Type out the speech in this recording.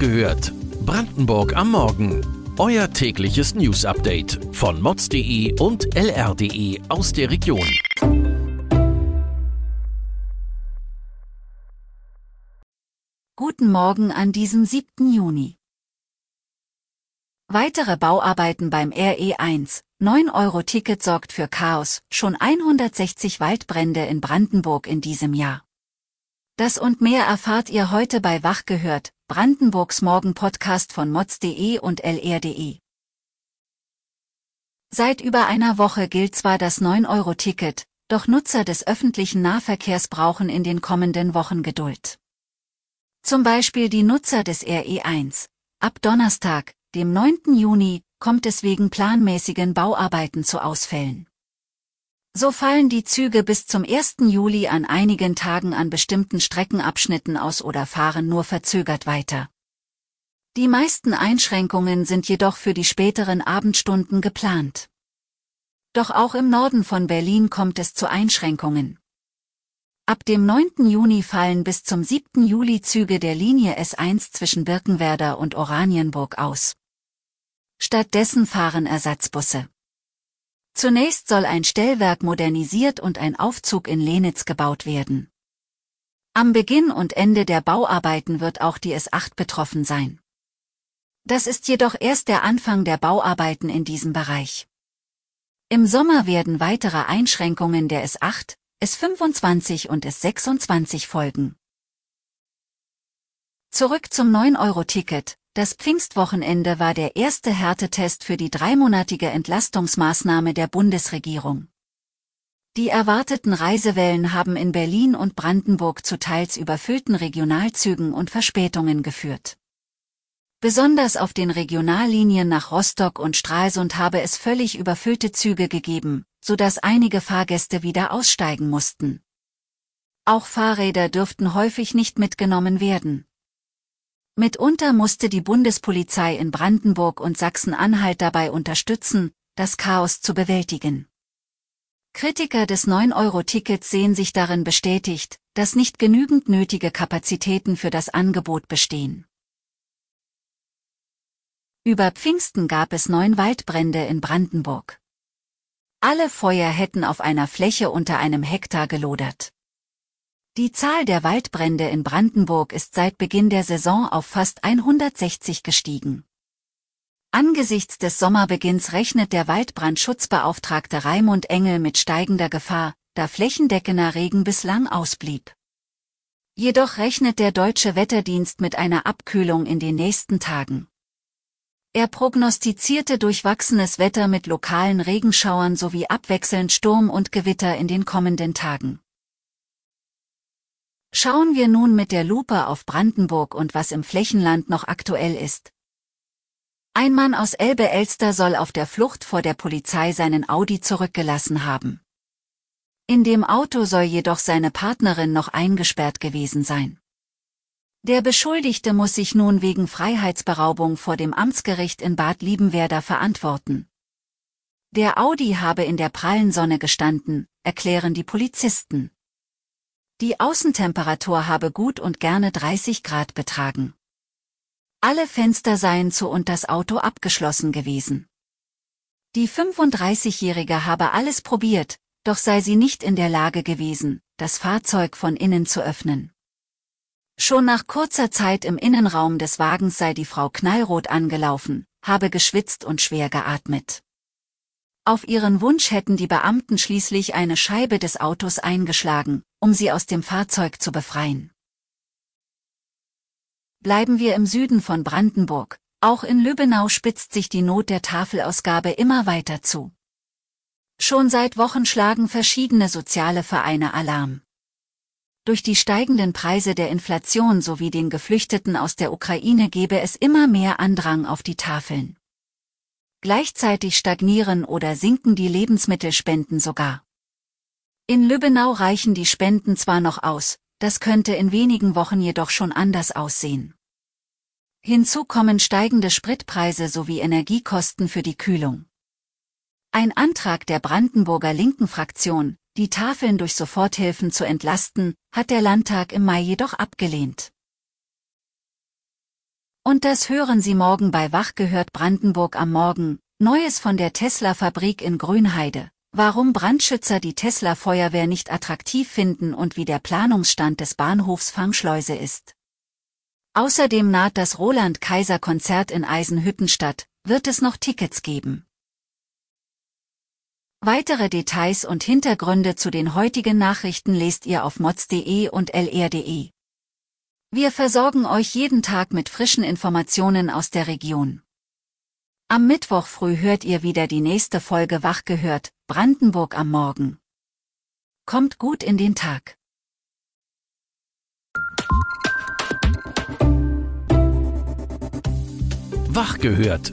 gehört. Brandenburg am Morgen. Euer tägliches News-Update von mods.de und lr.de aus der Region. Guten Morgen an diesem 7. Juni. Weitere Bauarbeiten beim RE1. 9-Euro-Ticket sorgt für Chaos. Schon 160 Waldbrände in Brandenburg in diesem Jahr. Das und mehr erfahrt ihr heute bei Wach gehört, Brandenburgs Morgen-Podcast von mods.de und lr.de. Seit über einer Woche gilt zwar das 9-Euro-Ticket, doch Nutzer des öffentlichen Nahverkehrs brauchen in den kommenden Wochen Geduld. Zum Beispiel die Nutzer des RE1. Ab Donnerstag, dem 9. Juni, kommt es wegen planmäßigen Bauarbeiten zu Ausfällen. So fallen die Züge bis zum 1. Juli an einigen Tagen an bestimmten Streckenabschnitten aus oder fahren nur verzögert weiter. Die meisten Einschränkungen sind jedoch für die späteren Abendstunden geplant. Doch auch im Norden von Berlin kommt es zu Einschränkungen. Ab dem 9. Juni fallen bis zum 7. Juli Züge der Linie S1 zwischen Birkenwerder und Oranienburg aus. Stattdessen fahren Ersatzbusse. Zunächst soll ein Stellwerk modernisiert und ein Aufzug in Lenitz gebaut werden. Am Beginn und Ende der Bauarbeiten wird auch die S8 betroffen sein. Das ist jedoch erst der Anfang der Bauarbeiten in diesem Bereich. Im Sommer werden weitere Einschränkungen der S8, S25 und S26 folgen. Zurück zum 9-Euro-Ticket. Das Pfingstwochenende war der erste Härtetest für die dreimonatige Entlastungsmaßnahme der Bundesregierung. Die erwarteten Reisewellen haben in Berlin und Brandenburg zu teils überfüllten Regionalzügen und Verspätungen geführt. Besonders auf den Regionallinien nach Rostock und Stralsund habe es völlig überfüllte Züge gegeben, so dass einige Fahrgäste wieder aussteigen mussten. Auch Fahrräder dürften häufig nicht mitgenommen werden. Mitunter musste die Bundespolizei in Brandenburg und Sachsen-Anhalt dabei unterstützen, das Chaos zu bewältigen. Kritiker des 9-Euro-Tickets sehen sich darin bestätigt, dass nicht genügend nötige Kapazitäten für das Angebot bestehen. Über Pfingsten gab es neun Waldbrände in Brandenburg. Alle Feuer hätten auf einer Fläche unter einem Hektar gelodert. Die Zahl der Waldbrände in Brandenburg ist seit Beginn der Saison auf fast 160 gestiegen. Angesichts des Sommerbeginns rechnet der Waldbrandschutzbeauftragte Raimund Engel mit steigender Gefahr, da flächendeckender Regen bislang ausblieb. Jedoch rechnet der deutsche Wetterdienst mit einer Abkühlung in den nächsten Tagen. Er prognostizierte durchwachsenes Wetter mit lokalen Regenschauern sowie abwechselnd Sturm und Gewitter in den kommenden Tagen. Schauen wir nun mit der Lupe auf Brandenburg und was im Flächenland noch aktuell ist. Ein Mann aus Elbe-Elster soll auf der Flucht vor der Polizei seinen Audi zurückgelassen haben. In dem Auto soll jedoch seine Partnerin noch eingesperrt gewesen sein. Der Beschuldigte muss sich nun wegen Freiheitsberaubung vor dem Amtsgericht in Bad Liebenwerder verantworten. Der Audi habe in der prallen Sonne gestanden, erklären die Polizisten. Die Außentemperatur habe gut und gerne 30 Grad betragen. Alle Fenster seien zu und das Auto abgeschlossen gewesen. Die 35-Jährige habe alles probiert, doch sei sie nicht in der Lage gewesen, das Fahrzeug von innen zu öffnen. Schon nach kurzer Zeit im Innenraum des Wagens sei die Frau knallrot angelaufen, habe geschwitzt und schwer geatmet. Auf ihren Wunsch hätten die Beamten schließlich eine Scheibe des Autos eingeschlagen, um sie aus dem Fahrzeug zu befreien. Bleiben wir im Süden von Brandenburg, auch in Lübbenau spitzt sich die Not der Tafelausgabe immer weiter zu. Schon seit Wochen schlagen verschiedene soziale Vereine Alarm. Durch die steigenden Preise der Inflation sowie den Geflüchteten aus der Ukraine gebe es immer mehr Andrang auf die Tafeln. Gleichzeitig stagnieren oder sinken die Lebensmittelspenden sogar. In Lübbenau reichen die Spenden zwar noch aus, das könnte in wenigen Wochen jedoch schon anders aussehen. Hinzu kommen steigende Spritpreise sowie Energiekosten für die Kühlung. Ein Antrag der Brandenburger linken Fraktion, die Tafeln durch Soforthilfen zu entlasten, hat der Landtag im Mai jedoch abgelehnt. Und das hören Sie morgen bei Wach gehört Brandenburg am Morgen, Neues von der Tesla-Fabrik in Grünheide, warum Brandschützer die Tesla-Feuerwehr nicht attraktiv finden und wie der Planungsstand des Bahnhofs Fangschleuse ist. Außerdem naht das Roland-Kaiser-Konzert in Eisenhüttenstadt, wird es noch Tickets geben. Weitere Details und Hintergründe zu den heutigen Nachrichten lest ihr auf mods.de und lr.de. Wir versorgen euch jeden Tag mit frischen Informationen aus der Region. Am Mittwoch früh hört ihr wieder die nächste Folge Wach gehört, Brandenburg am Morgen. Kommt gut in den Tag. Wach gehört.